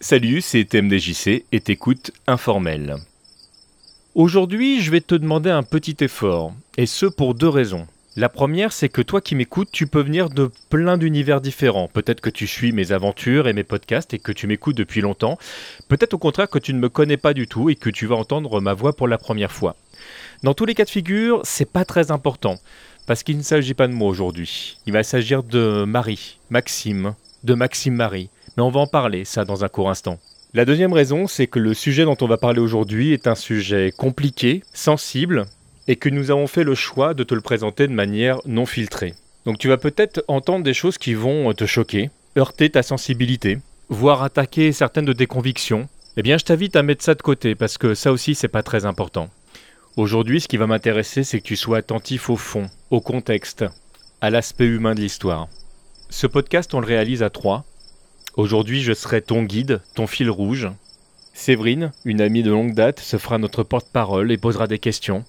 Salut, c'est TMDJC et t'écoutes Informel. Aujourd'hui, je vais te demander un petit effort, et ce pour deux raisons. La première, c'est que toi qui m'écoutes, tu peux venir de plein d'univers différents. Peut-être que tu suis mes aventures et mes podcasts et que tu m'écoutes depuis longtemps. Peut-être au contraire que tu ne me connais pas du tout et que tu vas entendre ma voix pour la première fois. Dans tous les cas de figure, c'est pas très important. Parce qu'il ne s'agit pas de moi aujourd'hui. Il va s'agir de Marie, Maxime, de Maxime Marie. On va en parler, ça, dans un court instant. La deuxième raison, c'est que le sujet dont on va parler aujourd'hui est un sujet compliqué, sensible, et que nous avons fait le choix de te le présenter de manière non filtrée. Donc tu vas peut-être entendre des choses qui vont te choquer, heurter ta sensibilité, voire attaquer certaines de tes convictions. Eh bien, je t'invite à mettre ça de côté parce que ça aussi, c'est pas très important. Aujourd'hui, ce qui va m'intéresser, c'est que tu sois attentif au fond, au contexte, à l'aspect humain de l'histoire. Ce podcast, on le réalise à trois. Aujourd'hui, je serai ton guide, ton fil rouge. Séverine, une amie de longue date, se fera notre porte-parole et posera des questions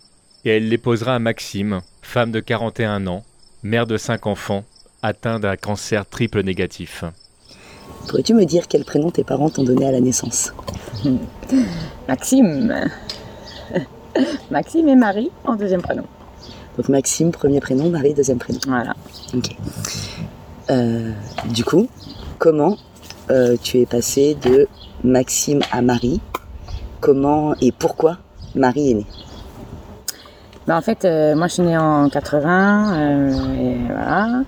et elle les posera à Maxime, femme de 41 ans, mère de 5 enfants, atteint d'un cancer triple négatif. Pourrais-tu me dire quel prénom tes parents t'ont donné à la naissance? Maxime. Maxime et Marie en deuxième prénom. Donc Maxime, premier prénom, Marie, deuxième prénom. Voilà. Ok. Euh, du coup, comment euh, tu es passé de Maxime à Marie Comment et pourquoi Marie est née bah, en fait, euh, moi je suis née en 80, euh, et voilà,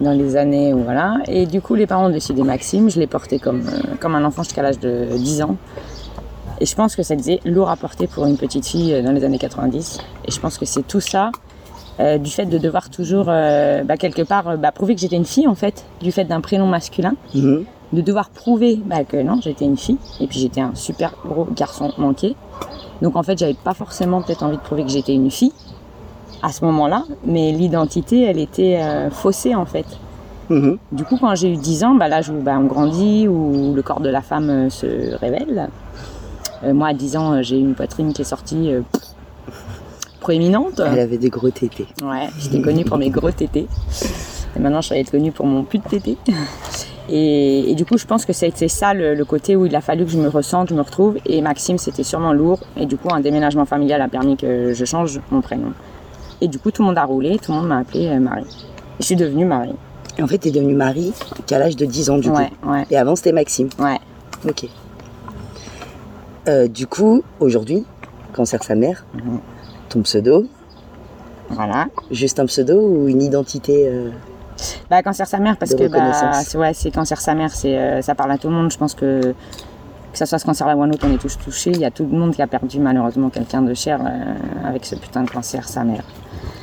dans les années où voilà. Et du coup, les parents ont décidé Maxime, je l'ai porté comme, comme un enfant jusqu'à l'âge de 10 ans. Et je pense que ça faisait lourd à porter pour une petite fille dans les années 90. Et je pense que c'est tout ça, du fait de devoir toujours, bah, quelque part, bah, prouver que j'étais une fille en fait, du fait d'un prénom masculin. Mhm. De devoir prouver bah, que non, j'étais une fille. Et puis j'étais un super gros garçon manqué. Donc en fait, j'avais pas forcément peut-être envie de prouver que j'étais une fille à ce moment-là, mais l'identité, elle était euh, faussée en fait. Mhm. Du coup, quand j'ai eu 10 ans, bah, l'âge où bah, on grandit, où le corps de la femme euh, se révèle, euh, moi à 10 ans, j'ai eu une poitrine qui est sortie proéminente. Elle avait des gros tétés. Ouais, j'étais connue pour mes gros tétés. Et maintenant, je vais être connue pour mon pute tété. Et, et, du coup, je pense que c'était ça le, le, côté où il a fallu que je me ressente, je me retrouve. Et Maxime, c'était sûrement lourd. Et du coup, un déménagement familial a permis que je change mon prénom. Et du coup, tout le monde a roulé, tout le monde m'a appelé euh, Marie. Je suis devenue Marie. Et en fait, tu es devenue Marie qu'à l'âge de 10 ans, du ouais, coup. Ouais. Et avant, c'était Maxime. Ouais. Ok. Euh, du coup, aujourd'hui, Cancer sa mère, Mhm. ton pseudo, Voilà. juste un pseudo ou une identité euh, Bah, cancer sa mère, parce De que bah, c'est ouais, c'est cancer sa mère, c'est euh, ça parle à tout le monde. Je pense que que ça soit ce cancer là ou un autre, on est tous touchés. Il y a tout le monde qui a perdu malheureusement quelqu'un de cher euh, avec ce putain de cancer sa mère.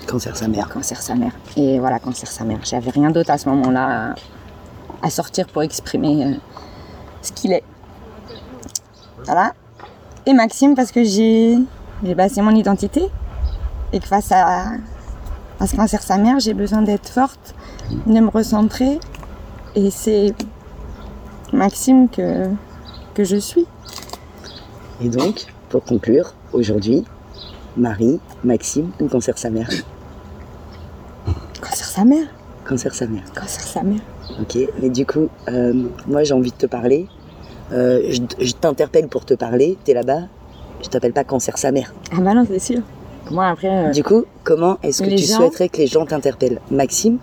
Cancer sa mère Cancer sa mère. Et voilà, cancer sa mère. J'avais rien d'autre à ce moment-là à, à sortir pour exprimer euh, ce qu'il est. Voilà. Et Maxime, parce que j'ai j'ai basé mon identité et que face à, à ce cancer sa mère, j'ai besoin d'être forte, de me recentrer. Et c'est Maxime que, que je suis. Et donc, pour conclure, aujourd'hui, Marie, Maxime ou Cancer sa mère Cancer sa mère. Cancer sa mère. Cancer sa mère. Ok, mais du coup, euh, moi j'ai envie de te parler. Euh, je je t'interpelle pour te parler, t'es là-bas, je t'appelle pas Cancer sa mère. Ah bah non, c'est sûr. Moi après. euh, Du coup, comment est-ce que Les tu gens- souhaiterais que les gens t'interpellent? Maxime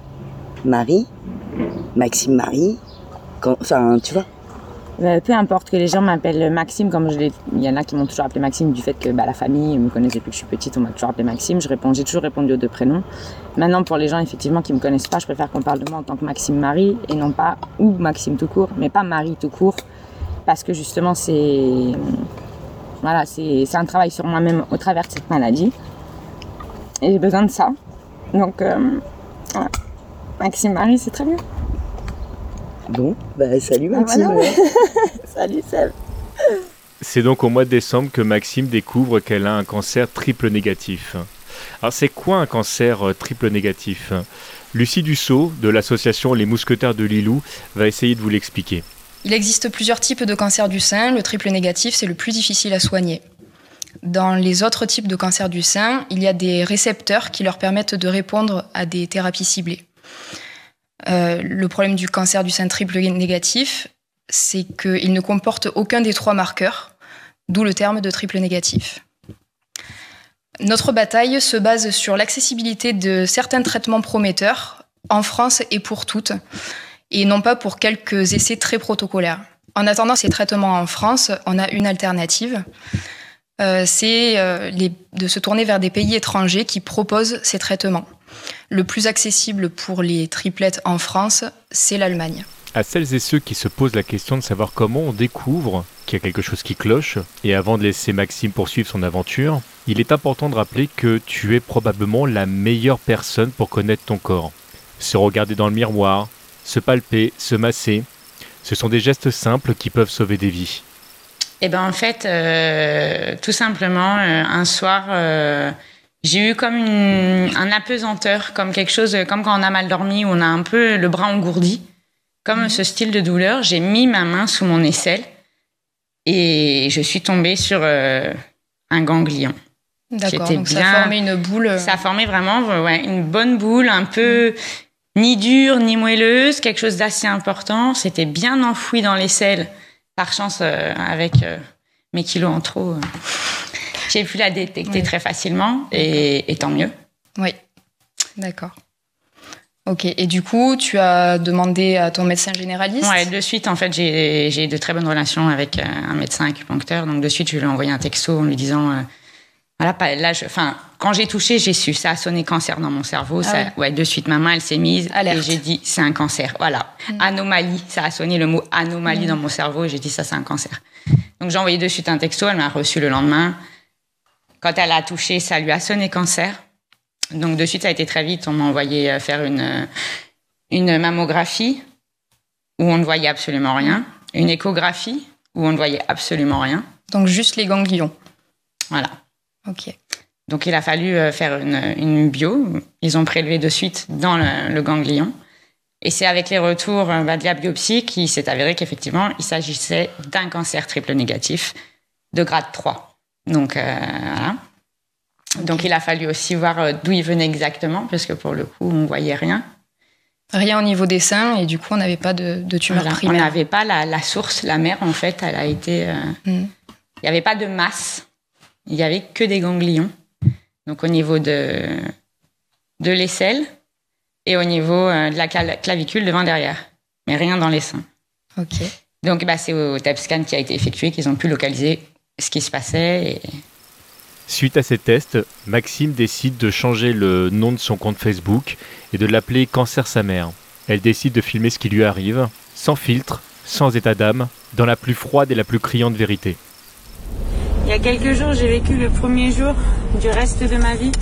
Marie Maxime Marie Enfin, tu vois Euh, peu importe que les gens m'appellent Maxime, comme je l'ai, il y en a qui m'ont toujours appelé Maxime du fait que bah, la famille me connaît depuis que je suis petite, on m'a toujours appelé Maxime. Je réponds, j'ai toujours répondu aux deux prénoms. Maintenant, pour les gens effectivement qui me connaissent pas, je préfère qu'on parle de moi en tant que Maxime Marie et non pas ou Maxime tout court, mais pas Marie tout court, parce que justement c'est, voilà, c'est, c'est un travail sur moi-même au travers de cette maladie et j'ai besoin de ça. Donc euh, voilà. Maxime Marie, c'est très bien. Bon, bah salut Ah, Maxime. voilà. Salut Seb. C'est donc au mois de décembre que Maxime découvre qu'elle a un cancer triple négatif. Alors c'est quoi un cancer euh, triple négatif? Lucie Dussault, de l'association Les Mousquetaires de Lilou, va essayer de vous l'expliquer. Il existe plusieurs types de cancer du sein. Le triple négatif, c'est le plus difficile à soigner. Dans les autres types de cancer du sein, il y a des récepteurs qui leur permettent de répondre à des thérapies ciblées. Euh, le problème du cancer du sein triple négatif, c'est qu'il ne comporte aucun des trois marqueurs, d'où le terme de triple négatif. Notre bataille se base sur l'accessibilité de certains traitements prometteurs en France et pour toutes, et non pas pour quelques essais très protocolaires. En attendant ces traitements en France, on a une alternative. Euh, c'est euh, de se tourner vers des pays étrangers qui proposent ces traitements. Le plus accessible pour les triplettes en France, c'est l'Allemagne. À celles et ceux qui se posent la question de savoir comment on découvre qu'il y a quelque chose qui cloche, et avant de laisser Maxime poursuivre son aventure, il est important de rappeler que tu es probablement la meilleure personne pour connaître ton corps. Se regarder dans le miroir, se palper, se masser, ce sont des gestes simples qui peuvent sauver des vies. Eh ben en fait, euh, tout simplement, euh, un soir, euh, j'ai eu comme un apesanteur, comme quelque chose, comme quand on a mal dormi, où on a un peu le bras engourdi, comme ce style de douleur. J'ai mis ma main sous mon aisselle et je suis tombée sur un ganglion. D'accord, donc bien, ça a formé une boule. Ça a formé vraiment ouais, une bonne boule, un peu ni dure ni moelleuse, quelque chose d'assez important. C'était bien enfoui dans l'aisselle. Par chance, euh, avec euh, mes kilos en trop, euh, j'ai pu la détecter très facilement et, tant mieux. Oui, d'accord. Ok, et du coup, tu as demandé à ton médecin généraliste? Ouais, de suite, en fait, j'ai de très bonnes relations avec un médecin acupuncteur. Donc, de suite, je lui ai envoyé un texto en lui disant voilà, là, enfin, quand j'ai touché, j'ai su. Ça a sonné cancer dans mon cerveau. Ah ça, ouais. de suite, ma main, elle s'est mise et j'ai dit, c'est un cancer. Voilà. Mm. Anomalie. Ça a sonné le mot anomalie mm. dans mon cerveau et j'ai dit, ça, c'est un cancer. Donc, j'ai envoyé de suite un texto. Elle m'a reçu le lendemain. Quand elle a touché, ça lui a sonné cancer. Donc, de suite, ça a été très vite. On m'a envoyé euh, faire une, une mammographie où on ne voyait absolument rien. Une échographie où on ne voyait absolument rien. Donc, juste les ganglions. Voilà. Ok. Donc il a fallu euh, faire une, bio. Ils ont prélevé de suite dans le, ganglion. Et c'est avec les retours euh, bah, de la biopsie qu'il s'est avéré qu'effectivement, il s'agissait d'un cancer triple négatif de grade 3. Donc euh, voilà. Donc il a fallu aussi voir d'où il venait exactement, parce que pour le coup, on voyait rien. Rien au niveau des seins, et du coup, on n'avait pas de, tumeur primaire. On n'avait pas la, source, la mère, en fait, elle a été... Hmm. Il n'y avait pas de masse il n'y avait que des ganglions. Donc au niveau de, de l'aisselle et au niveau euh, de la clavicule devant derrière. Mais rien dans les seins. Ok. Donc bah, c'est au TAP scan qui a été effectué qu'ils ont pu localiser ce qui se passait. Suite à ces tests, Maxime décide de changer le nom de son compte Facebook et de l'appeler Cancer sa mère. Elle décide de filmer ce qui lui arrive, sans filtre, sans état d'âme, dans la plus froide et la plus criante vérité. Il y a quelques jours, j'ai vécu le premier jour du reste de ma vie.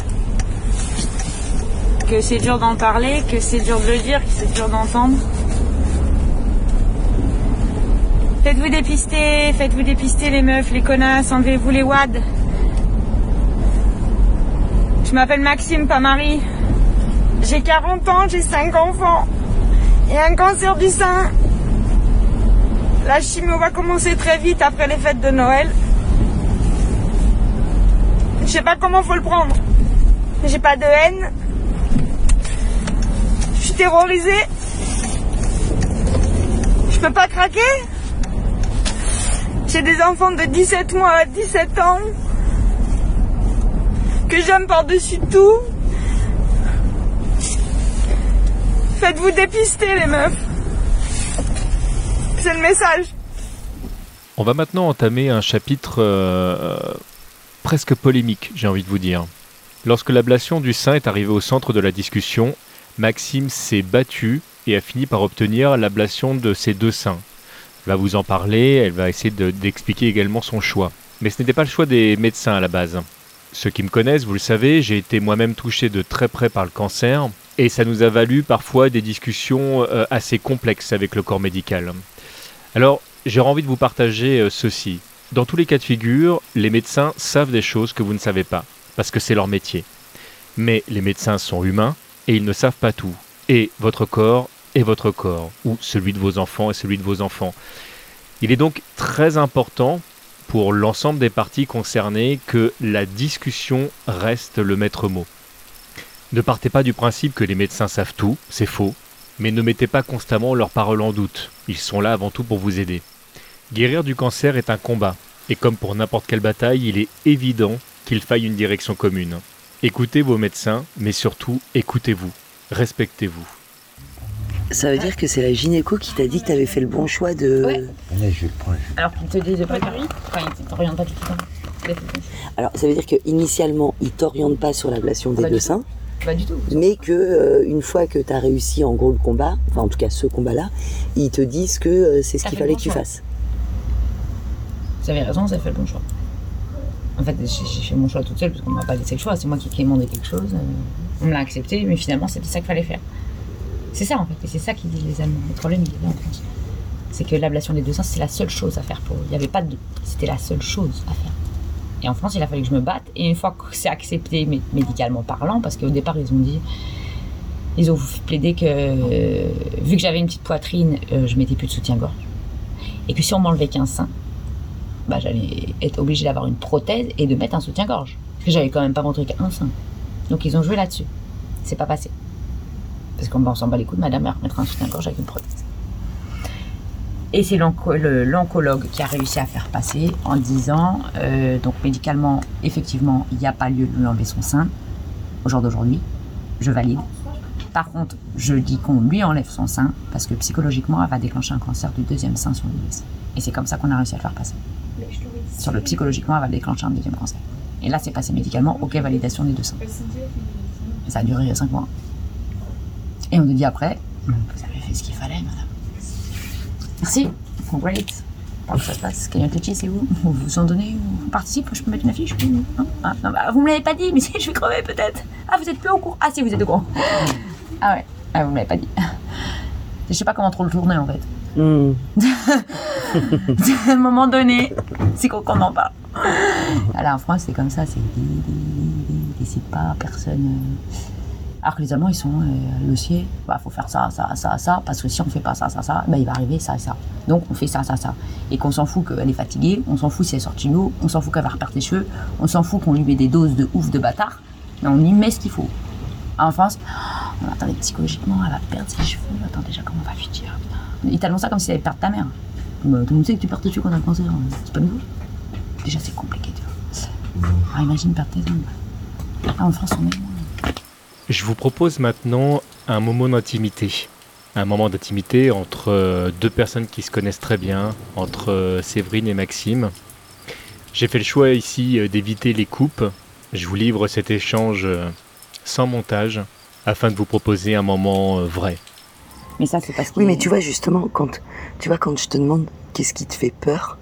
Que c'est dur d'en parler, que c'est dur de le dire, que c'est dur d'entendre. Faites-vous dépister, faites-vous dépister les meufs, les connasses, enlevez-vous les wads. Je m'appelle Maxime, pas Marie. J'ai 40 ans, j'ai 5 enfants et un cancer du sein. La chimio va commencer très vite après les fêtes de Noël. Je sais pas comment faut le prendre. J'ai pas de haine. Je suis terrorisée. Je peux pas craquer. J'ai des enfants de 17 mois à 17 ans que j'aime par-dessus tout. Faites-vous dépister les meufs. C'est le message. On va maintenant entamer un chapitre euh, presque polémique, j'ai envie de vous dire. Lorsque l'ablation du sein est arrivée au centre de la discussion, Maxime s'est battu et a fini par obtenir l'ablation de ses deux seins. Elle va vous en parler, elle va essayer d'expliquer également son choix. Mais ce n'était pas le choix des médecins à la base. Ceux qui me connaissent, vous le savez, j'ai été moi-même touché de très près par le cancer, et ça nous a valu parfois des discussions euh, assez complexes avec le corps médical. Alors, j'ai envie de vous partager euh, ceci. Dans tous les cas de figure, les médecins savent des choses que vous ne savez pas, parce que c'est leur métier. Mais les médecins sont humains et ils ne savent pas tout. Et votre corps est votre corps, ou celui de vos enfants et celui de vos enfants. Il est donc très important pour l'ensemble des parties concernées que la discussion reste le maître mot. Ne partez pas du principe que les médecins savent tout, c'est faux. Mais ne mettez pas constamment leurs paroles en doute, ils sont là avant tout pour vous aider. Guérir du cancer est un combat, et comme pour n'importe quelle bataille, il est évident qu'il faille une direction commune. Écoutez vos médecins, mais surtout écoutez-vous, respectez-vous. Ça veut dire que c'est la gynéco qui t'a dit que t'avais fait le bon choix de. Ouais. Là, je vais le prendre. Alors qu'ils te disent de pas faire. Enfin, ils t'orientent pas tout le temps. Alors, ça veut dire que initialement, ils t'orientent pas sur l'ablation des Pas deux seins, Pas du tout. mais que euh, une fois que t'as réussi en gros le combat, enfin en tout cas ce combat-là, ils te disent que euh, c'est ce qu'il fallait bon que tu fasses. Vous avez raison, vous avez fait le bon choix. En fait, j'ai fait mon choix toute seule parce qu'on m'a pas laissé le choix. C'est moi qui ai demandé quelque chose. euh, On me l'a accepté, mais finalement, c'était ça qu'il fallait faire. C'est ça en fait, et c'est ça qui dit les Allemands. Le problème, il est là en France. C'est que l'ablation des deux seins, c'est la seule chose à faire pour eux. Il n'y avait pas de. C'était la seule chose à faire. Et en France, il a fallu que je me batte. Et une fois que c'est accepté mé- médicalement parlant, parce qu'au départ, ils ont dit. Ils ont plaidé que, vu que j'avais une petite poitrine, euh, je mettais plus de soutien-gorge. Et que si on m'enlevait qu'un sein, bah, j'allais être obligée d'avoir une prothèse et de mettre un soutien-gorge. Parce que j'avais quand même pas montré qu'un sein. Donc ils ont joué là-dessus. C'est pas passé. Parce qu'on on s'en bat les coups de madame à remettre un soutien-gorge avec une prothèse. Et c'est l'onco- le- l'oncologue qui a réussi à faire passer en disant, euh, donc médicalement, effectivement, il n'y a pas lieu de lui enlever son sein au jour d'aujourd'hui. Je valide. Par contre, je dis qu'on lui enlève son sein parce que psychologiquement, elle va déclencher un cancer du deuxième sein sur l'US. Et c'est comme ça qu'on a réussi à le faire passer. Sur le psychologiquement, elle va déclencher un deuxième cancer. Et là, c'est passé médicalement, ok, validation des deux seins. Ça a duré 5 mois. Et on nous dit après, vous avez fait ce qu'il fallait, madame. Merci, great. Comment ça se passe it, c'est vous Vous vous en donnez Vous participez Je peux mettre une affiche Non Ah, non, bah, Vous me l'avez pas dit, mais si, je vais crever peut-être. Ah, vous êtes plus au courant Ah, si, vous êtes au courant. Ah ouais, ah, vous me l'avez pas dit. Je sais pas comment trop le tourner en fait. Hmm. à un moment donné, c'est qu'on en parle. Alors en France, c'est comme ça, c'est décide pas, personne. euh. Alors que les Allemands, ils sont euh, le ciel, bah faut faire ça, ça, ça, ça, parce que si on fait pas ça, ça, ça, bah il va arriver ça et ça. Donc on fait ça, ça, ça. Et qu'on s'en fout qu'elle est fatiguée, on s'en fout si elle sort de l'eau, on s'en fout qu'elle va reperdre ses cheveux, on s'en fout qu'on lui met des doses de ouf de bâtard, mais on y met ce qu'il faut. En France, oh, attendez, psychologiquement, elle va perdre ses cheveux, attends déjà comment on va lui dire. Ils t'annoncent ça comme si elle allait perdre ta mère. Bah, tout le monde sait que tu perds tes cheveux quand t'as le cancer, hein. c'est pas nouveau. Déjà, c'est compliqué, tu vois. Ah, imagine perdre tes ongles. Ah, en France, on est. Je vous propose maintenant un moment d'intimité. Un moment d'intimité entre euh, deux personnes qui se connaissent très bien, entre euh, Séverine et Maxime. J'ai fait le choix ici euh, d'éviter les coupes. Je vous livre cet échange sans montage afin de vous proposer un moment vrai. Mais ça, c'est parce que. Oui, mais tu vois, justement, quand, tu vois, quand je te demande qu'est-ce qui te fait peur,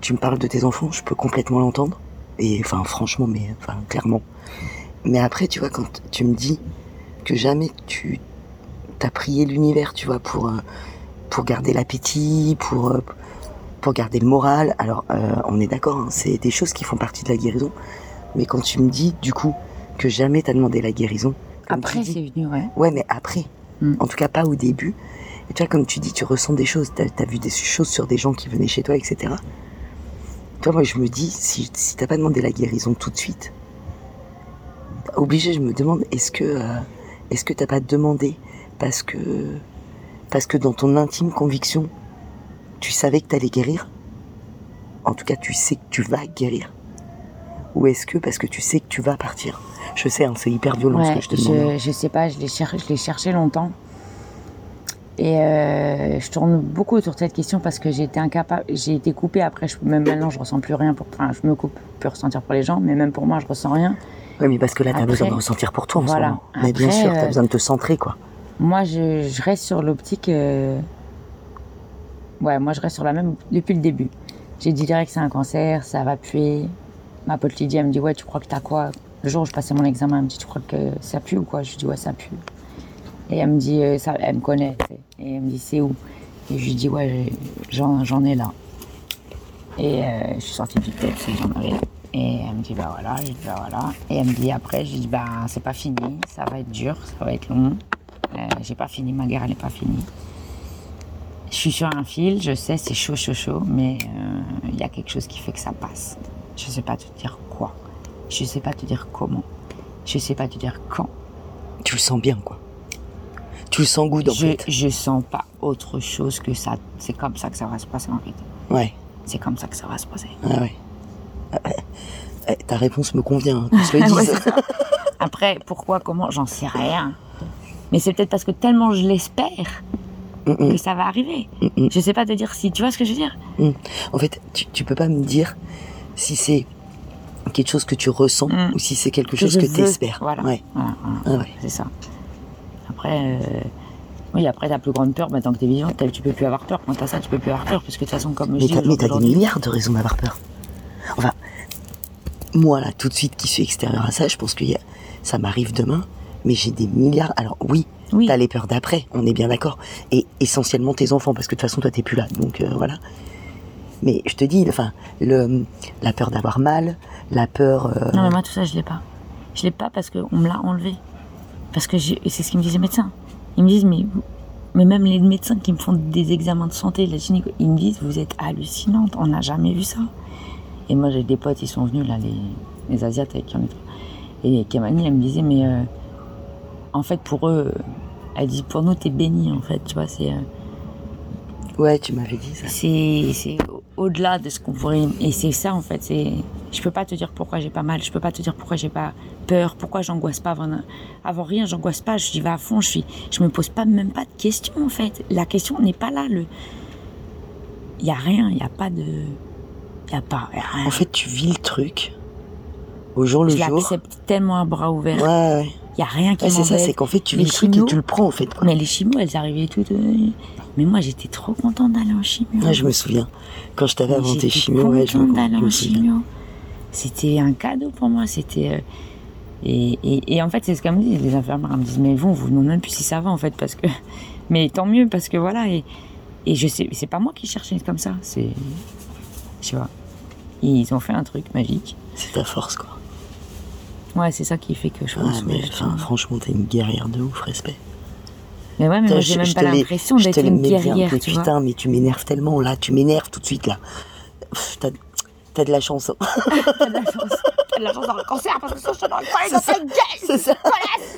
tu me parles de tes enfants, je peux complètement l'entendre. Et enfin, franchement, mais enfin, clairement. Mais après, tu vois, quand tu me dis que jamais tu t'as prié l'univers, tu vois, pour, euh, pour garder l'appétit, pour, euh, pour garder le moral. Alors, euh, on est d'accord, hein, c'est des choses qui font partie de la guérison. Mais quand tu me dis, du coup, que jamais t'as demandé la guérison, Après, c'est venu, ouais. Ouais, mais après. Mm. En tout cas, pas au début. Et tu vois, comme tu dis, tu ressens des choses. T'as as vu des choses sur des gens qui venaient chez toi, etc. Toi, moi, je me dis, si, si t'as pas demandé la guérison tout de suite, obligé, je me demande, est-ce que, euh, est-ce que t'as pas demandé parce que, parce que dans ton intime conviction, tu savais que t'allais guérir? En tout cas, tu sais que tu vas guérir Ou est-ce que parce que tu sais que tu vas partir? Je sais, hein, c'est hyper violent ce que je te demande. hein. je, je sais pas, je l'ai cher- cherché longtemps. Et euh, je tourne beaucoup autour de cette question parce que j'ai été incapable, j'ai été coupée après, je, même maintenant je ressens plus rien pour, enfin je me coupe, peux ressentir pour les gens, mais même pour moi je ressens rien. Oui, mais parce que là, t'as Après- besoin de ressentir pour toi en Voilà. ce moment. Mais bien sûr, t'as euh, besoin de te centrer, quoi. Moi je, je reste sur l'optique, euh, ouais, moi je reste sur la même depuis le début. J'ai dit direct que c'est un cancer, ça va puer. Ma pote Lydie, elle me dit ouais, tu crois que t'as quoi? Le jour où je passais mon examen, elle me dit tu crois que ça pue ou quoi? Je lui dis ouais, ça pue. Et elle me dit, euh, ça, elle me connaît, tu et elle me dit c'est où? Et je lui dis ouais, j'en j'en ai là. Et euh, je suis sortie du texte, j'en avais là. Et elle me dit bah voilà, je dis bah voilà. Et elle me dit après, je dis bah c'est pas fini, ça va être dur, ça va être long. Euh, j'ai pas fini, ma guerre elle n'est pas finie. Je suis sur un fil, je sais c'est chaud, chaud, chaud, mais euh, il y a quelque chose qui fait que ça passe. Je sais pas te dire quoi. Je sais pas te dire comment. Je sais pas te dire quand. Tu le sens bien, quoi. Tu le sens good en je, fait. je sens pas autre chose que ça. C'est comme ça que ça va se passer en fait. Ouais, C'est comme ça que ça va se passer. ouais, ouais. Euh, ta réponse me convient, hein, qu'on se le dise. Après, pourquoi, comment, j'en sais rien. Mais c'est peut-être parce que tellement je l'espère Mm, mm, que ça va arriver. mm, mm. Je sais pas te dire si. Tu vois ce que je veux dire En fait, tu, tu peux pas me dire si c'est quelque chose que tu ressens Mm. ou si c'est quelque Que chose que tu espères. Voilà. Ouais. Voilà, voilà. Ah ouais. C'est ça. Après, euh, oui, après, ta plus grande peur, bah, tant que t'es vivant, t'as- tu peux plus avoir peur. Quand t'as ça, tu peux plus avoir peur. Parce que de toute façon, comme je Mais dis mais t'as des milliards de raisons d'avoir peur. Enfin, moi là, tout de suite, qui suis extérieur à ça, je pense que y a- ça m'arrive demain, mais j'ai des milliards. Alors oui, Oui. t'as les peurs d'après, on est bien d'accord. Et essentiellement tes enfants, parce que de toute façon, toi, t'es plus là. Donc euh, voilà. Mais je te dis, enfin, le, la peur d'avoir mal, la peur. euh, Non, mais moi, tout ça, je l'ai pas. Je l'ai pas parce qu'on me l'a enlevé. Parce que c'est ce qu'ils me disent les médecins. Ils me disent, mais, mais même les médecins qui me font des examens de santé, la gynéco, ils me disent, vous êtes hallucinante, on n'a jamais vu ça. Et moi, j'ai des potes, ils sont venus, là, les, les Asiates avec qui on est. Et Kamani, elle me disait, mais euh, en fait, pour eux, elle dit, pour nous, t'es béni, en fait, tu vois, c'est. euh, Ouais, tu m'avais dit ça. c'est au-delà de ce qu'on pourrait et c'est ça en fait c'est je peux pas te dire pourquoi j'ai pas mal je peux pas te dire pourquoi j'ai pas peur pourquoi j'angoisse pas avant, avant rien j'angoisse pas je vais à fond je suis je me pose pas même pas de questions en fait la question n'est pas là le il y a rien il y a pas de y a pas y a rien En fait, tu vis le truc au jour le je jour. l'accepte tellement à bras ouverts Ouais, ouais. y a rien qui Ouais, c'est ça, c'est qu'en fait, tu Les vis le truc et tu le prends, en fait. Quoi. mais les chimios elles arrivaient toutes euh, mais moi j'étais trop contente d'aller en chimio Ouais, je me souviens. Quand je t'avais inventé j'étais chimio, ouais, je me, contente d'aller je en chimio. C'était un cadeau pour moi. C'était euh, et, et, et en fait c'est ce qu'elle me dit. Les infirmières elles me disent mais vous vous demandez même plus si ça va en fait parce que mais tant mieux parce que voilà et, et je sais c'est pas moi qui cherchais comme ça. C'est tu vois ils ont fait un truc magique. C'est ta force, quoi. Ouais c'est ça qui fait que je Ouais, pense. mais que- enfin, franchement, t'es une guerrière de ouf, respect. mais ouais mais moi j'ai même pas l'impression d'être une bien, guerrière mais tu vois. putain, mais tu m'énerves tellement, là. Tu m'énerves tout de suite, là. Pff, T'as de la chance. hein. T'as de la chance. T'as de la chance dans le cancer parce que ça je te donne pas C'est ça. C'est ça.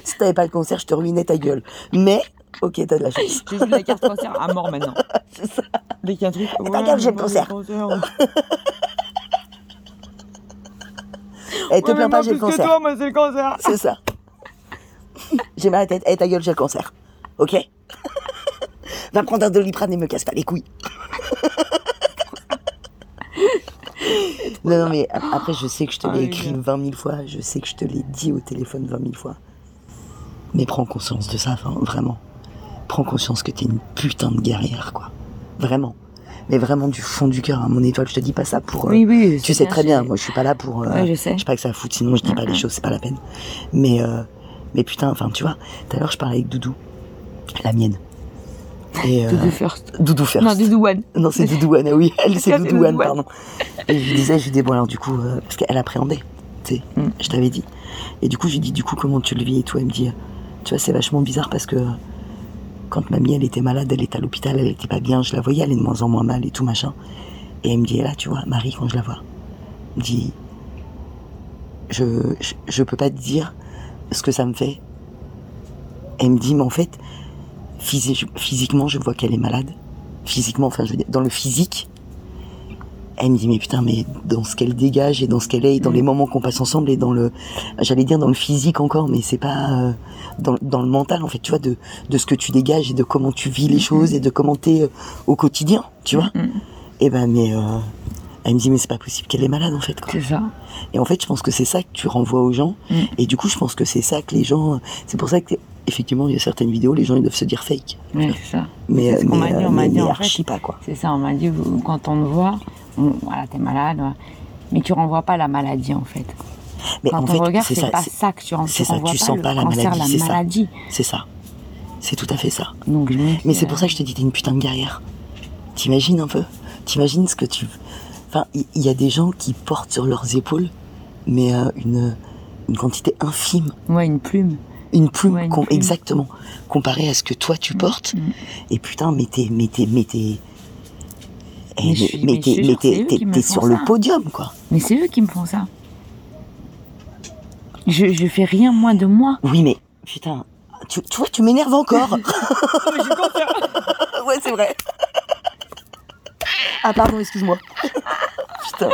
Si t'avais pas le cancer, je te ruinais ta gueule. Mais, ok, t'as de la chance. Je joue la carte cancer à mort maintenant. C'est ça. Dès qu'il y a un truc. ta gueule, j'ai le cancer. Eh, te plains pas, j'ai le cancer. moi c'est le cancer. C'est ça. j'ai mal à la tête. Eh, ta gueule, j'ai le cancer. Ok Va prendre un doliprane et me casse pas les couilles. non, non, mais après, je sais que je te Ah, l'ai les écrit gars. 20 000 fois. Je sais que je te l'ai dit au téléphone 20 000 fois. Mais prends conscience de ça, enfin, vraiment. Prends conscience que t'es une putain de guerrière, quoi. Vraiment. Mais vraiment du fond du cœur, à mon étoile. Je te dis pas ça pour. euh, Oui, oui. tu sais très bien, moi je suis pas là pour. euh, Ouais, je sais. sais pas que ça fout, sinon je dis pas les choses, c'est pas la peine. Mais, euh, mais putain, enfin tu vois, tout à l'heure je parlais avec Doudou, la mienne. Et, euh, Doudou first. Doudou first. Non, Doudou one. Non, c'est Doudou Anne, oui, elle c'est Doudou Anne. pardon. Et je lui disais, je lui dis, bon alors du coup, euh, parce qu'elle appréhendait, tu sais, Mm. je t'avais dit. Et du coup, je lui dis, du coup, comment tu le vis? Et tout Elle me dit, tu vois, c'est vachement bizarre parce que quand mamie, elle était malade, elle était à l'hôpital, elle était pas bien, je la voyais, elle est de moins en moins mal et tout, machin. Et elle me dit, là, tu vois, Marie, quand je la vois, me dit, je, je, peux pas te dire ce que ça me fait. Elle me dit, mais en fait, physi- physiquement, je vois qu'elle est malade. Physiquement, enfin, je veux dire, dans le physique. Elle me dit, mais putain, mais dans ce qu'elle dégage et dans ce qu'elle est, et dans Mm. les moments qu'on passe ensemble et dans le, j'allais dire dans le physique encore, mais c'est pas euh, dans, dans le mental, en fait, tu vois, de, de ce que tu dégages et de comment tu vis les choses et de comment t'es euh, au quotidien, tu vois. Mm. Et ben, mais, euh, elle me dit, mais c'est pas possible qu'elle est malade, en fait, quoi. C'est ça. Et en fait, je pense que c'est ça que tu renvoies aux gens. Mm. Et du coup, je pense que c'est ça que les gens. C'est pour ça que, effectivement, il y a certaines vidéos, les gens ils doivent se dire fake. Oui, c'est ça. Mais, C'est ce qu'on mais, m'a dit, euh, on m'a mais- dit, en fait. pas, quoi. C'est ça, on m'a dit, quand on te voit, voilà, t'es malade, mais tu renvoies pas la maladie en fait. Mais Quand en fait, regarde, c'est ça. pas ça que tu renvoies. c'est ça, tu sens pas la cancer, maladie, c'est la ça. maladie. C'est ça. C'est tout à fait ça. Donc, Mais c'est euh, pour ça que je te dis, t'es une putain de guerrière. T'imagines un peu T'imagines ce que tu. Enfin, il y, a des gens qui portent sur leurs épaules, mais euh, une, une quantité infime, Ouais, une plume. une plume, Ouais, une com- plume. exactement, comparée à ce que toi tu portes. Mm. Et putain, mais t'es. Mais t'es. Mais t'es. Mais t'es sur le podium, quoi. Mais c'est eux qui me font ça. Je, je fais rien moins de moi. Oui, mais putain, tu, tu vois, tu m'énerves encore. ouais, c'est vrai. Ah, pardon, excuse-moi. Putain.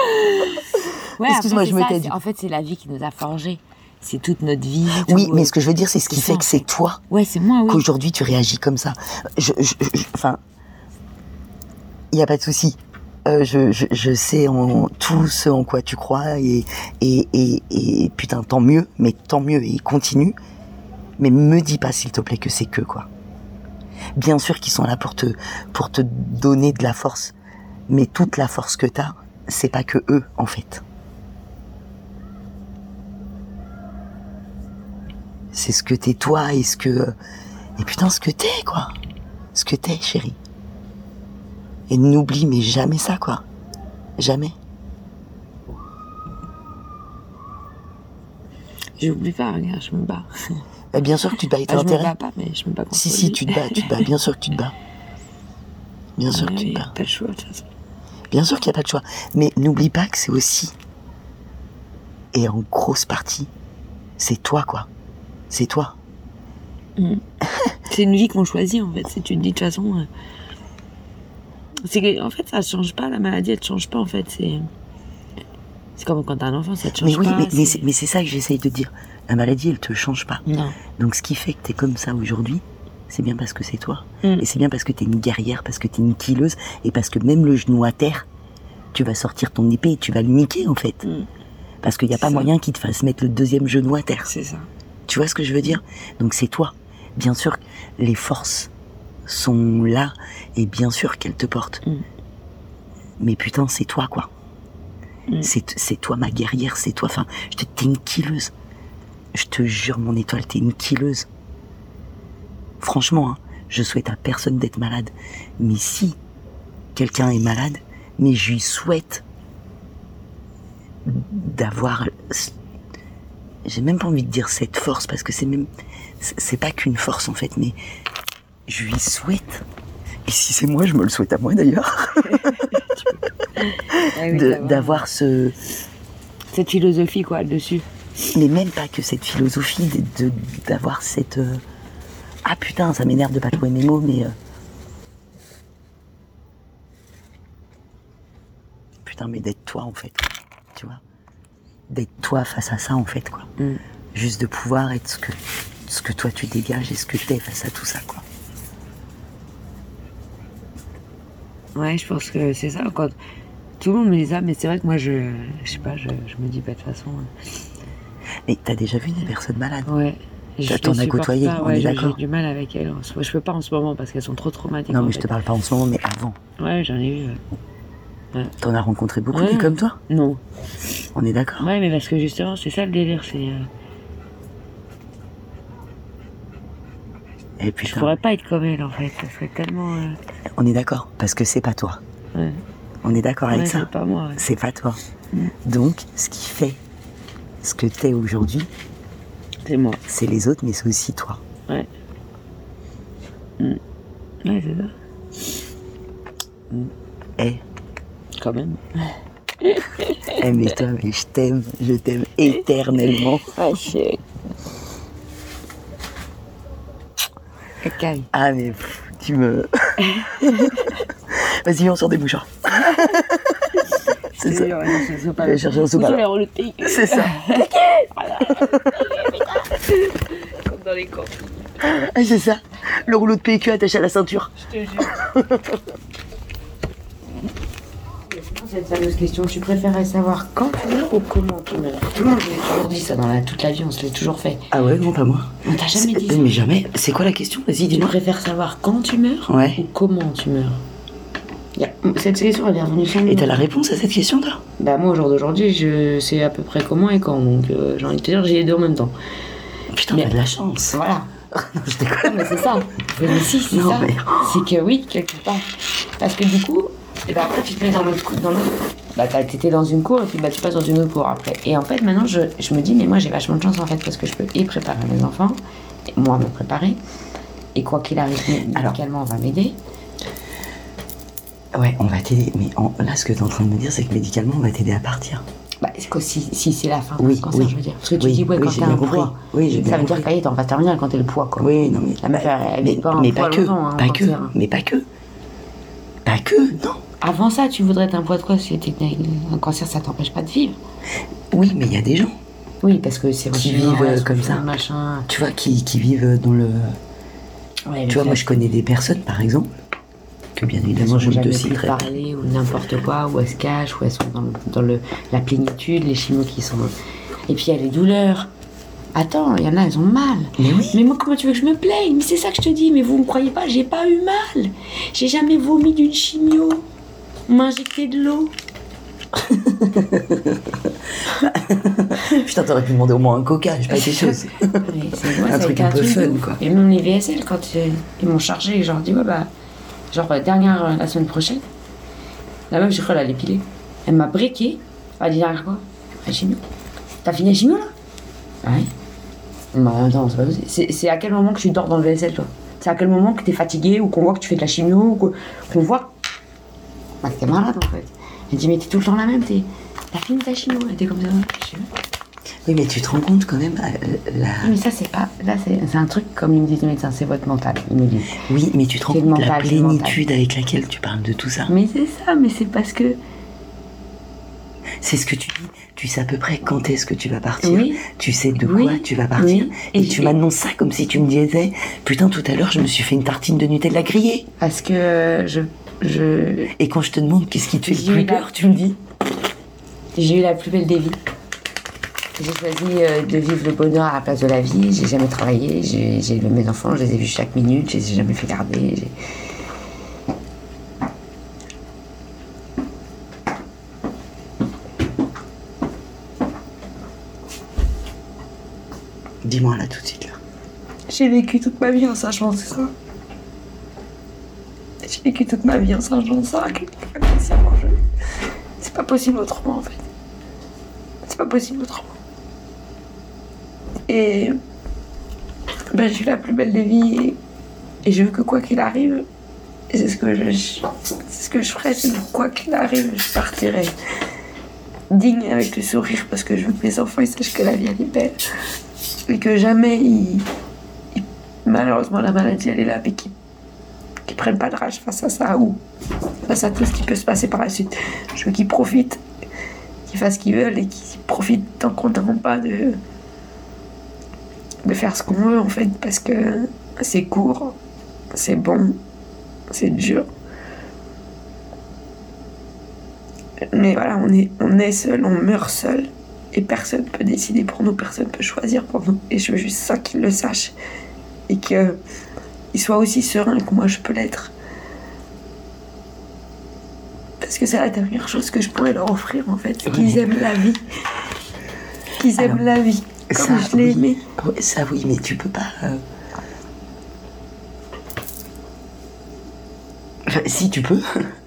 Ouais, Excuse-moi, je me c'est- En fait, c'est la vie qui nous a forgés. C'est toute notre vie. Oui, tout, mais euh, ce que je veux dire, c'est ce qui fait ça, que c'est toi. Ouais, c'est moi, oui. qu'aujourd'hui tu réagis comme ça. Je, je- je- enfin, il n'y a pas de souci. Euh, je, je, sais en tout ce en quoi tu crois et, et, et, et putain, tant mieux, mais tant mieux et continue. Mais me dis pas s'il te plaît que c'est que quoi. Bien sûr qu'ils sont là pour te, pour te donner de la force, mais toute la force que t'as, c'est pas que eux en fait. C'est ce que t'es toi et ce que et putain, ce que t'es, quoi. Ce que t'es, chérie. Et n'oublie, mais jamais ça, quoi. Jamais. J'oublie pas, regarde, je me bats. Bah, bien sûr que tu te bats, et t'as Enfin, je me intérêt. bats pas, mais je me bats contre Si, si, tu te bats, tu te bats. Bien sûr que tu te bats. Bien sûr que tu te bats. Pas le choix, de toute façon. Bien sûr qu'il n'y a pas de choix. Mais n'oublie pas que c'est aussi, et en grosse partie, c'est toi, quoi. C'est toi. C'est une vie qu'on choisit, en fait. Si tu te dis, de toute façon... euh, C'est que, en fait, ça change pas, la maladie, elle change pas, en fait. C'est... C'est comme quand t'as un enfant, ça te change Mais oui, pas. mais, mais c'est- c'est mais c'est ça que j'essaye de dire. La maladie, elle te change pas. Non. Donc ce qui fait que t'es comme ça aujourd'hui, c'est bien parce que c'est toi. Mm. Et c'est bien parce que t'es une guerrière, parce que t'es une killeuse, et parce que même le genou à terre, tu vas sortir ton épée et tu vas le niquer en fait. Mm. Parce qu'il n'y a pas ça. moyen qu'il te fasse mettre le deuxième genou à terre. C'est ça. Tu vois ce que je veux dire? Donc c'est toi. Bien sûr, les forces sont là, et bien sûr qu'elles te portent. Mm. Mais putain, c'est toi quoi. Mm. C'est toi ma guerrière, c'est toi. Enfin, je te t'es une killeuse. Je te jure, mon étoile, t'es une killeuse. Franchement, hein, je souhaite à personne d'être malade. Mais si quelqu'un est malade, mais je lui souhaite d'avoir. J'ai même pas envie de dire cette force parce que c'est même. C'est pas qu'une force en fait, mais je lui souhaite. Et si c'est moi, je me le souhaite à moi d'ailleurs, Ah d'avoir ce. Cette philosophie, quoi, dessus. Mais même pas que cette philosophie d'avoir cette. euh, Ah putain, ça m'énerve de pas trouver mes mots, mais. euh, Putain, mais d'être toi en fait. Tu vois? D'être toi face à ça en fait, quoi. Mm. Juste de pouvoir être ce que, ce que toi tu dégages et ce que t'es face à tout ça, quoi. Ouais, je pense que c'est ça. Quand tout le monde me dit ça, mais c'est vrai que moi, je, je sais pas, je, je me dis pas de toute façon. euh, Mais t'as déjà vu des personnes malades? Ouais. Je T'en as côtoyé, pas, on ouais, est j'ai- d'accord. J'ai du mal avec elles. Je peux pas en ce moment parce qu'elles sont trop traumatiques. Non, mais je te fait. parle pas en ce moment, mais avant. Ouais, j'en ai eu. euh, T'en as rencontré beaucoup Ouais. des comme toi? Non. On est d'accord Ouais, mais parce que justement, c'est ça le délire. C'est. euh, Et Je putain, pourrais pas être comme elle en fait. Ça serait tellement. euh, on est d'accord, parce que c'est pas toi. Ouais. On est d'accord avec ça c'est pas moi. ouais. C'est pas toi. Donc, ce qui fait ce que t'es aujourd'hui, C'est moi. c'est les autres, mais c'est aussi toi. Ouais. Mm. Ouais, c'est ça. Eh, Quand même. eh, mais toi, mais je t'aime, je t'aime éternellement. Ouais, Ah, mais pff, tu me. Vas-y, on sort des bouchons. c'est ça. Je vais chercher un C'est ça. Comme dans les camps. Ah, c'est ça. Le rouleau de PQ attaché à la ceinture. Je te jure. Cette fameuse question, tu préférais savoir quand tu meurs ou comment tu meurs Tout le monde me l'a toujours dit ça dans la, toute la vie, on se l'est toujours fait. Ah ouais, non, pas moi. On t'a jamais dit ça. Mais jamais. C'est quoi la question? Vas-y, Tu dis-moi. préfères savoir quand tu meurs Ouais. ou comment tu meurs? Y a- Cette question, elle est revenue sans Et t'as la réponse à cette question, toi? Bah moi, au jour d'aujourd'hui, je sais à peu près comment et quand, donc euh, j'ai envie de te dire, j'ai les deux en même temps. Putain, Mais- t'as de la chance. Voilà. Non, je déconne. Non, mais c'est ça. Mais si, c'est Non, ça. mais- C'est que oui, quelque part. Parce que du coup, et ben après, tu te mets dans l'autre dans. Bah, t'étais dans une cour et puis bah, tu passes dans une autre cour après. Et en fait, maintenant, je, je me dis, mais moi, j'ai vachement de chance en fait parce que je peux et préparer mes enfants, et moi, me préparer. Et quoi qu'il arrive, médicalement, on va m'aider. Ouais, on va t'aider. Mais en- là, ce que t'es en train de me dire, c'est que médicalement, on va t'aider à partir. Bah, c'est que si, si c'est la fin Oui, du cancer, oui. je veux dire. Parce que tu Oui, dis, ouais, oui, quand t'as un compris. poids, Oui, ça veut dire compris. qu'ailleurs, t'en vas terminer quand t'as le poids, quoi. Oui, non, mais. La meuf, elle, elle mais, pas mais pas que. hein, pas que. Mais pas que. Pas que, non. Avant ça, tu voudrais être un poids de quoi Si un cancer, ça t'empêche pas de vivre. Oui, mais il y a des gens, Oui, parce que c'est Qui vivent, euh, comme ça. Machin. tu vois, qui, qui vivent dans le. Ouais, Tu vois, moi, je connais des personnes, par exemple, que bien évidemment, je ne te citerai pas. parler ou n'importe quoi, ou elles se cachent, ou elles sont dans, le- dans le, la plénitude, les chimios qui sont. Et puis il y a les douleurs. Attends, il y en a, elles ont mal. Mais oui. Mais moi, comment tu veux que je me plaigne? Mais c'est ça que je te dis, mais vous me croyez pas, j'ai pas eu mal. J'ai jamais vomi d'une chimio. Injecté de l'eau. Putain, t'aurais pu demander au moins un coca, je sais pas quelque chose. Un truc été un peu fun, quoi. Et même les VSL, quand ils m'ont chargé, je leur dis, ouais, bah, genre, euh, dernière, euh, la semaine prochaine, la meuf, j'ai cru qu'elle allait piler. Elle m'a briqué. Elle a dit, dernière quoi? La chimio. T'as fini la chimio, là? Ah Oui. Bah, attends, c'est pas possible. C'est à quel moment que tu dors dans le VSL, toi? C'est à quel moment que t'es fatigué ou qu'on voit que tu fais de la chimio ou qu'on voit que t'es malade, en fait. Elle dit, mais t'es tout le temps la même, t'es. T'as fini ta chimio, elle était comme ça. Je. Oui, mais tu te rends compte quand même, euh, la... Mais ça, c'est pas. Là, c'est un truc, comme ils me disent les médecins, c'est votre mental. Ils me disent. Oui, mais tu te rends compte la mental, plénitude avec laquelle tu parles de tout ça. Mais c'est ça, mais c'est parce que. C'est ce que tu dis. Tu sais à peu près quand est-ce que tu vas partir. Oui. Tu sais de Oui. quoi tu vas partir. Oui. Et, Et tu m'annonces ça comme si tu me disais Putain, tout à l'heure, je me suis fait une tartine de Nutella grillée. Parce que je. Je Et quand je te demande qu'est-ce qui te fait J'ai le plus la- peur, tu me dis j'ai eu la plus belle des vies. J'ai choisi euh, de vivre le bonheur à la place de la vie. J'ai jamais travaillé. J'ai élevé mes enfants. Je les ai vus chaque minute. Je les ai jamais fait garder. Dis-moi là tout de suite. Là. J'ai vécu toute ma vie en sachant ça. Vécu toute ma vie en ça. que inconsciemment, je- C'est pas possible autrement en fait. C'est pas possible autrement. Et ben, j'ai eu la plus belle des vies et, je veux que quoi qu'il arrive, c'est ce que je, ce que je ferai, c'est quoi qu'il arrive, je partirai digne avec le sourire parce que je veux que mes enfants ils sachent que la vie elle est belle et que jamais ils- malheureusement la maladie elle est là mais qu'ils qu'ils prennent pas de rage face à ça ou face à tout ce qui peut se passer par la suite. Je veux qu'ils profitent, qu'ils fassent ce qu'ils veulent et qu'ils profitent tant qu'on n'aura pas de de faire ce qu'on veut en fait parce que c'est court, c'est bon, c'est dur. Mais voilà, on est, on est seul, on meurt seul. Et personne peut décider pour nous, personne peut choisir pour nous. Et je veux juste ça qu'ils le sachent. Et qu'ils soient aussi sereins que moi je peux l'être. Parce que c'est la dernière chose que je pourrais leur offrir en fait. c'est Qu'ils aiment la vie. Qu'ils aiment Alors, la vie. Comme ça, je l'ai oui. Ouais, ça oui, mais tu peux pas. euh, Enfin, si tu peux,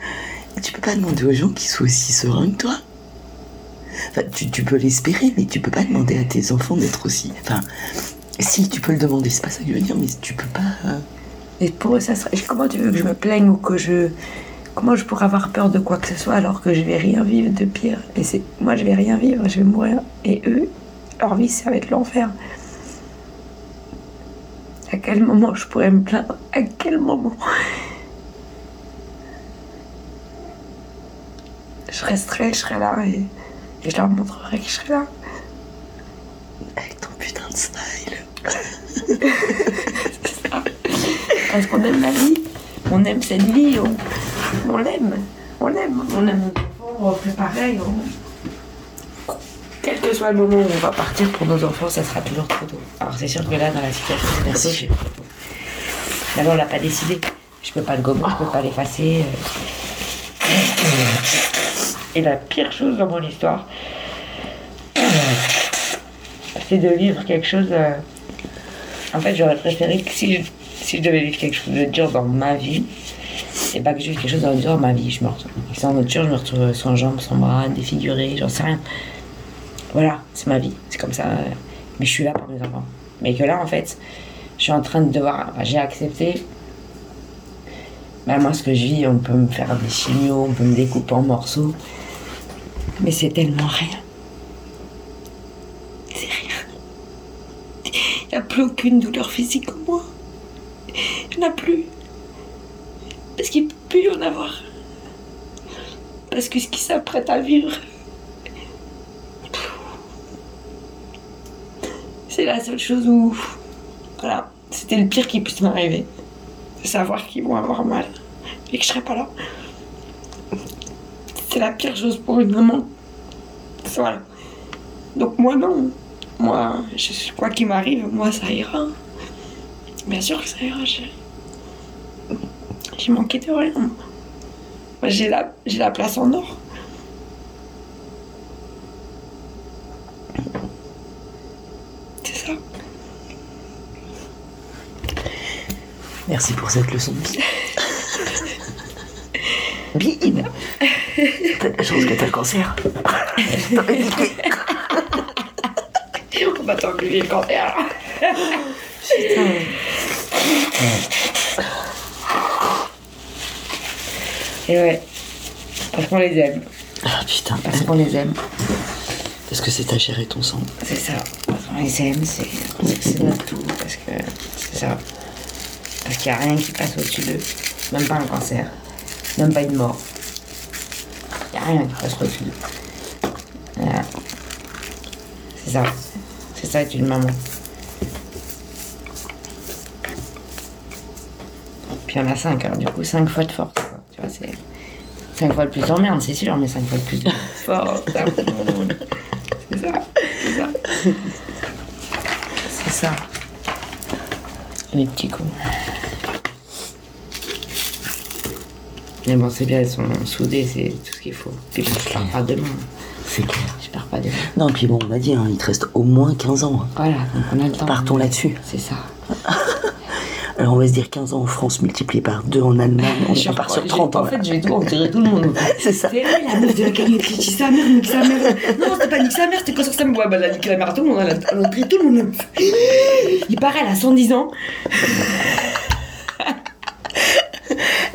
tu peux pas demander aux gens qu'ils soient aussi sereins que toi. Enfin, tu, tu peux l'espérer, mais tu peux pas demander à tes enfants d'être aussi. Enfin, si tu peux le demander, c'est pas ça que je veux dire, mais tu peux pas. euh, Et pour eux, ça serait. Comment tu veux que je me plaigne ou que je. Comment je pourrais avoir peur de quoi que ce soit alors que je vais rien vivre de pire? Et c'est. Moi, je vais rien vivre, je vais mourir. Et eux, leur vie, ça va être l'enfer. À quel moment je pourrais me plaindre? À quel moment? Je resterai, je serai là et, et je leur montrerai que je serai là. Avec ton putain de style. Parce qu'on aime la vie, on aime cette vie, on, l'aime, on l'aime, on aime on fait pareil. Quel que soit le moment où on va partir pour nos enfants, ça sera toujours trop tôt. Alors c'est sûr que là, dans la situation trop tôt. D'abord, on l'a pas décidé. Je peux pas le gommer, je peux pas l'effacer. euh. Et la pire chose dans mon histoire, c'est de vivre quelque chose. euh, En fait, j'aurais préféré que si je, si je devais vivre quelque chose de dur dans ma vie, c'est pas que j'ai quelque chose de dur dans ma vie, je me retrouve sans voiture, je me retrouve sans jambes, sans bras, défigurée, j'en sais rien. Voilà, c'est ma vie, c'est comme ça. Mais je suis là pour mes enfants. Mais que là, en fait, je suis en train de devoir. J'ai accepté. Bah, moi, ce que je vis, on peut me faire des chimios, on peut me découper en morceaux. Mais c'est tellement rien. C'est rien. Il n'y a plus aucune douleur physique en moi. Il n'y en a plus. Parce qu'il ne peut plus y en avoir. Parce que ce qui s'apprête à vivre, c'est la seule chose où, voilà, c'était le pire qui puisse m'arriver. De savoir qu'ils vont avoir mal et que je serai pas là. C'est la pire chose pour une maman. Voilà. Donc moi non. Moi, je- quoi qu'il m'arrive, moi ça ira. Bien sûr que ça ira. J'ai manqué de rien. J'ai la, j'ai la place en or. C'est ça. Merci pour cette leçon de vie. Bide T'as de la chance que t'as le cancer. T'aurais niqué. On va t'enlever le cancer. Et ouais. Parce qu'on les aime. Ah putain, Parce qu'on les aime. parce que c'est à gérer ton sang. C'est ça. Parce qu'on les aime, c'est c'est notre tout. Parce que c'est ça. Parce qu'il n'y a rien qui passe au-dessus d'eux. Même pas un cancer. Même pas une mort. Il n'y a rien qui passe au-dessus d'eux. Voilà. C'est ça. C'est ça être une maman. Puis il y en a cinq, alors du coup, cinq fois de force. 5 fois le plus d'emmerdes, c'est sûr, mais 5 fois le plus de force. c'est ça. C'est ça. C'est ça. Les petits coups. Mais bon, c'est bien, elles sont soudées, c'est tout ce qu'il faut. Puis bon, pars pas demain. C'est clair. Je pars pas demain. Non, puis bon, on l'a dit, hein, il te reste au moins 15 ans. Voilà, donc on a le temps. Partons là-dessus. C'est ça. Alors on va se dire 15 ans en France multiplié par 2 en Allemagne, on Je part sur j'ai- 30 ans. En fait, je vais tout, dirait tout le monde. C'est ça. C'est la meuf de la cagnotte qui dit sa mère, nique sa mère. Non, c'était pas nique sa mère, c'était quand sur sa mère. Ouais, bah, elle a niqué la mère à tout le monde, elle a, elle a pris tout le monde. Il paraît, elle a 110 ans.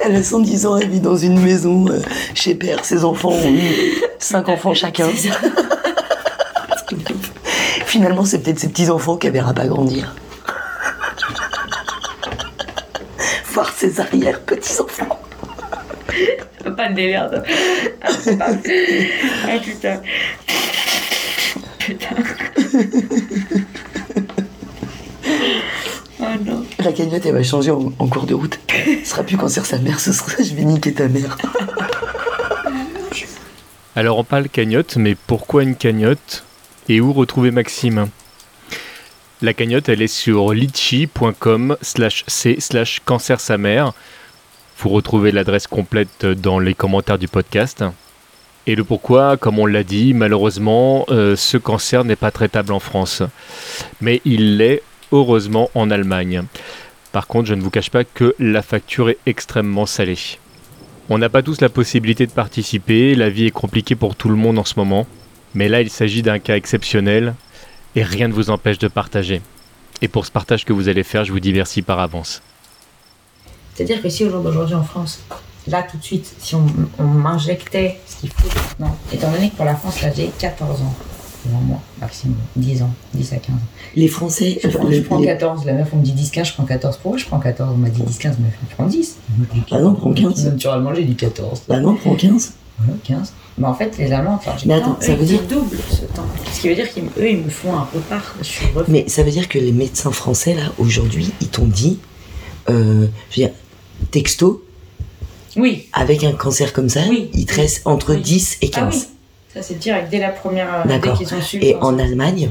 Elle a 110 ans, elle vit dans une maison euh, chez père, ses enfants ont eu 5 enfants chacun. Finalement, c'est peut-être ses petits-enfants qu'elle verra pas grandir. Ses arrière-petits-enfants. Pas le délire, ça. Ah, pas- Ah, putain. Putain. Oh non. La cagnotte, elle va changer en, en cours de route. Ce sera plus cancer sa mère, ce sera je vais niquer ta mère. Alors on parle cagnotte, mais pourquoi une cagnotte? Et où retrouver Maxime? La cagnotte, elle est sur litchi.com slash c slash cancer sa mère. Vous retrouvez l'adresse complète dans les commentaires du podcast. Et le pourquoi, comme on l'a dit, malheureusement, euh, ce cancer n'est pas traitable en France. Mais il l'est, heureusement, en Allemagne. Par contre, je ne vous cache pas que la facture est extrêmement salée. On n'a pas tous la possibilité de participer, la vie est compliquée pour tout le monde en ce moment, mais là il s'agit d'un cas exceptionnel et rien ne vous empêche de partager. Et pour ce partage que vous allez faire, je vous dis merci par avance. C'est-à-dire que si au jour d'aujourd'hui en France, là tout de suite, si on, on m'injectait ce qu'il faut maintenant, étant donné que pour la France, là j'ai 14 ans, moi, maximum, 10 ans, 10 à 15 ans. Les Français, Je prends, je prends les- 14, la meuf on me dit 10-15, je prends 14. Pourquoi je prends 14 On m'a dit 10-15, mais je prends 10. Moi, je dis Bah non, prends 15. Naturellement j'ai dit 14. Bah non, prends 15. Voilà, 15. Mais en fait, les Allemands, enfin, Mais attends, ça veut ils dire- doublent ce temps. Ce qui veut dire qu'eux, ils me font un retard sur. Mais ça veut dire que les médecins français, là, aujourd'hui, ils t'ont dit, euh, je veux dire, texto, Oui. avec un cancer comme ça, Oui. il te reste entre Oui. 10 et Ah 15. oui. Ça, c'est direct dès la première. euh, D'accord. Dès qu'ils ont su. Et en. Allemagne,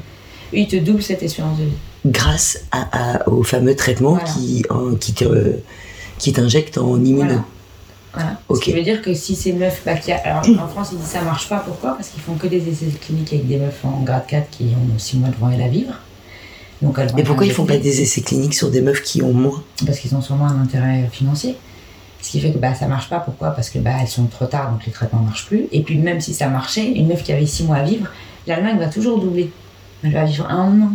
ils te doublent cette espérance de vie. grâce à, à- au fameux traitement Voilà. qui, en- qui te, qui t'injecte en immuno. Voilà. Voilà. Ce qui veut dire que si ces meufs, bah, qui a- alors en France ils disent ça marche pas, pourquoi? Parce qu'ils font que des essais cliniques avec des meufs en grade 4 qui ont 6 mois devant elles à vivre. Donc elles être pourquoi ils font pas des essais cliniques sur des meufs qui ont moins? Parce qu'ils ont sûrement un intérêt financier. Ce qui fait que bah, ça marche pas, pourquoi? Parce que bah, elles sont trop tard, donc les traitements marchent plus. Et puis même si ça marchait, une meuf qui avait 6 mois à vivre, l'Allemagne va toujours doubler. Elle va vivre un an.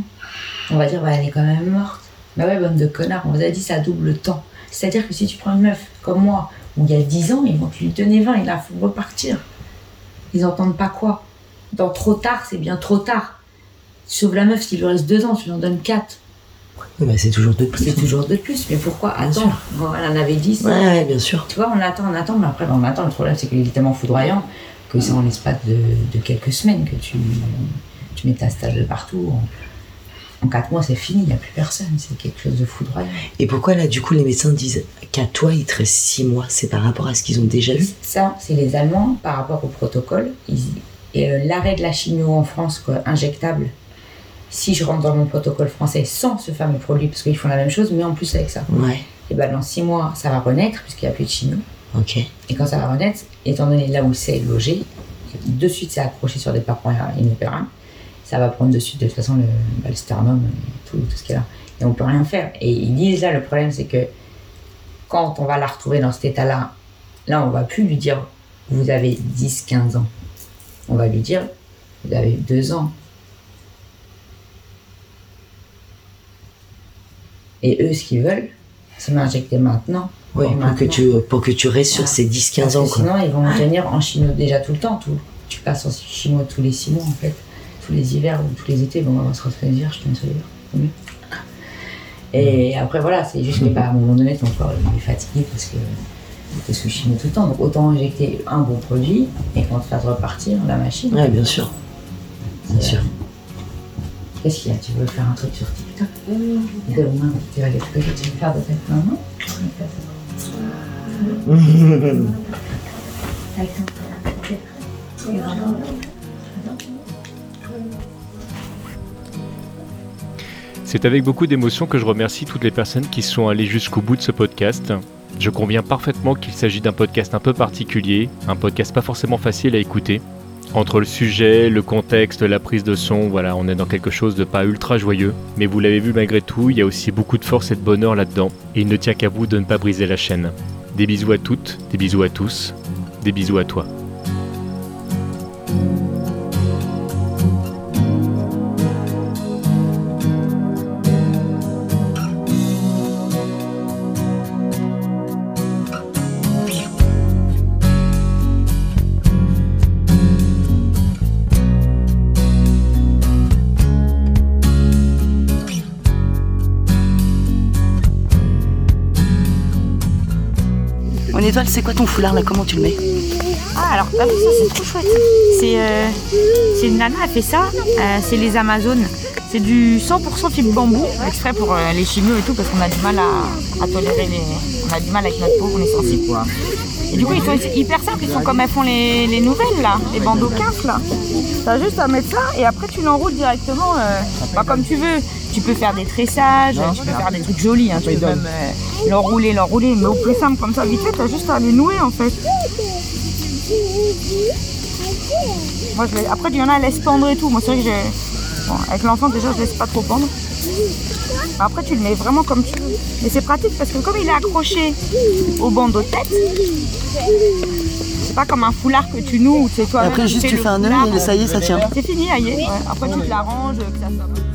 On va dire, bah, elle est quand même morte. Bah ouais, bonne de connard, on vous a dit ça double le temps. C'est-à-dire que si tu prends une meuf comme moi, où il y a 10 ans, ils vont te lui donner 20, il la faut repartir. Ils entendent pas quoi Dans trop tard, c'est bien trop tard. Tu sauves la meuf, s'il lui reste 2 ans, tu lui en donnes 4. Oui, bah, c'est toujours de plus. C'est toujours de plus. Mais pourquoi attendre Bon, Elle en avait 10. Ouais, ouais, bien sûr. Tu vois, on attend, on attend, mais après, on attend. Le problème, c'est qu'il est tellement foudroyant que c'est en l'espace de, de quelques semaines que tu, tu mets ta stage de partout. En, en quatre mois, c'est fini, il n'y a plus personne. C'est quelque chose de foudroyant. Et pourquoi là, du coup, les médecins disent qu'à toi, il te reste six mois C'est par rapport à ce qu'ils ont déjà vu? Ça, c'est les Allemands par rapport au protocole. Ils- et euh, l'arrêt de la chimio en France, quoi, injectable, si je rentre dans mon protocole français sans ce fameux produit, parce qu'ils font la même chose, mais en plus avec ça, Ouais, et ben dans six mois, ça va renaître, puisqu'il n'y a plus de chimio. ok. Et quand ça va renaître, étant donné là où c'est logé, de suite c'est accroché sur des parents inopérables, ça va prendre de suite de toute façon le, bah, le sternum et tout, tout ce qu'il y a là. Et on peut rien faire. Et ils disent là, le problème c'est que quand on va la retrouver dans cet état-là, là on va plus lui dire vous avez 10-15 ans. On va lui dire vous avez 2 ans. Et eux, ce qu'ils veulent, c'est m'injecter maintenant. Ouais, pour, que tu, pour que tu restes sur ces 10-15 Parce ans, que. Sinon, ils vont me tenir en chimio déjà tout le temps. Tout. Tu passes en chimio tous les six mois, en fait. Tous les hivers ou tous les étés. Bon, on va se retrouver l'hiver, je te mets sur l'hiver. c'est mieux. Et après, voilà, c'est juste que, bah, à un moment donné, ton corps il est fatigué parce que tu es sous chimio tout le temps. Donc, autant injecter un bon produit et quand tu fasses repartir la machine. Ouais, bien sûr. Bien sûr. Qu'est-ce qu'il y a? Tu veux faire un truc sur TikTok? Demain, tu vas chose que tu veux faire de cette maman C'est avec beaucoup d'émotion que je remercie toutes les personnes qui sont allées jusqu'au bout de ce podcast. Je conviens parfaitement qu'il s'agit d'un podcast un peu particulier, un podcast pas forcément facile à écouter. Entre le sujet, le contexte, la prise de son, voilà, on est dans quelque chose de pas ultra joyeux. Mais vous l'avez vu malgré tout, il y a aussi beaucoup de force et de bonheur là-dedans. Et il ne tient qu'à vous de ne pas briser la chaîne. Des bisous à toutes, des bisous à tous, des bisous à toi. C'est quoi ton foulard là? Comment tu le mets? Ah, alors ça, c'est trop chouette. C'est euh, c'est une nana, elle fait ça. euh, c'est les Amazones. C'est du 100% fibre bambou, exprès pour euh, les chimios et tout, parce qu'on a du mal à, à tolérer les. On a du mal avec notre peau, on est sensible quoi. Et du coup, ils sont hyper simples, ils sont comme elles font les, les nouvelles là, les bandeaux 15 là. T'as juste à mettre ça et après tu l'enroules directement euh, bah, comme tu veux. Tu peux faire des tressages, tu peux faire des trucs jolis, hein, tu peux même euh, l'enrouler, l'enrouler, mais au plus simple comme ça, vite fait, t'as juste à les nouer en fait. Moi, je les- Après, il y en a, elles laissent pendre et tout. Moi, c'est vrai que j'ai. Bon, avec l'enfant, déjà, je laisse pas trop pendre. Après, tu le mets vraiment comme tu veux. Mais c'est pratique parce que comme il est accroché au bandeau de tête, c'est pas comme un foulard que tu noues ou c'est toi. Après, juste tu fais un nœud et ça y est, ça tient. C'est fini, aïe. Ouais. Après, tu te l'arranges, que ça soit.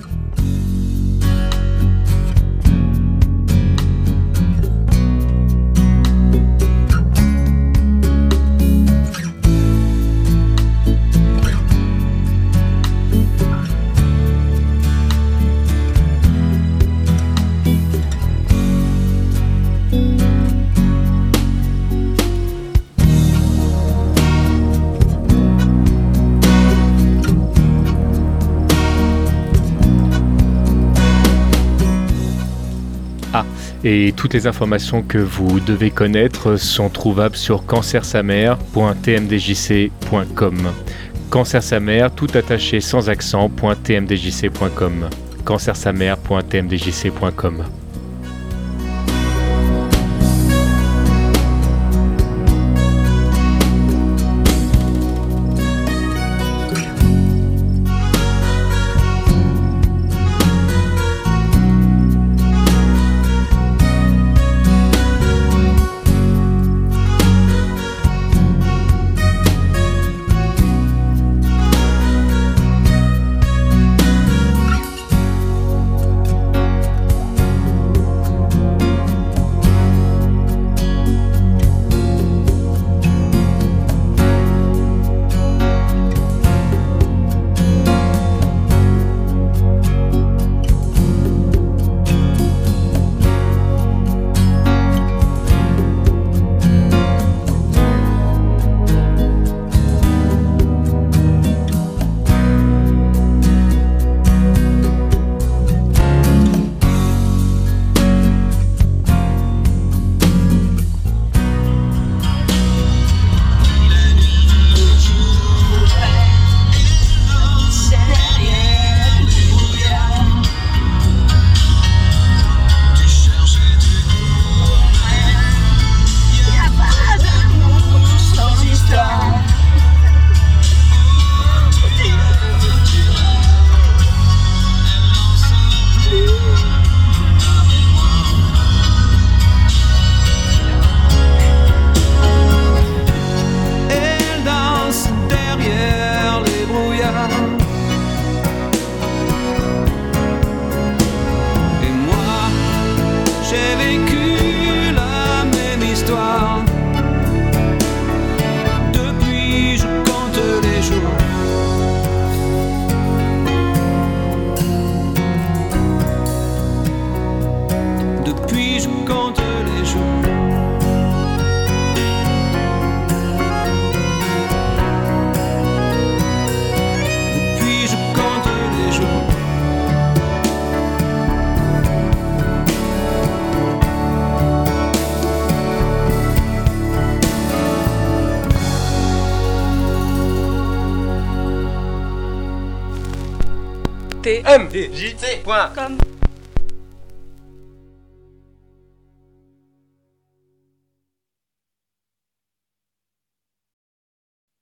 Et toutes les informations que vous devez connaître sont trouvables sur cancersamère.tmdjc.com. Cancer sa mère, tout attaché sans accent.tmdjc.com. cancersamère.tmdjc.com.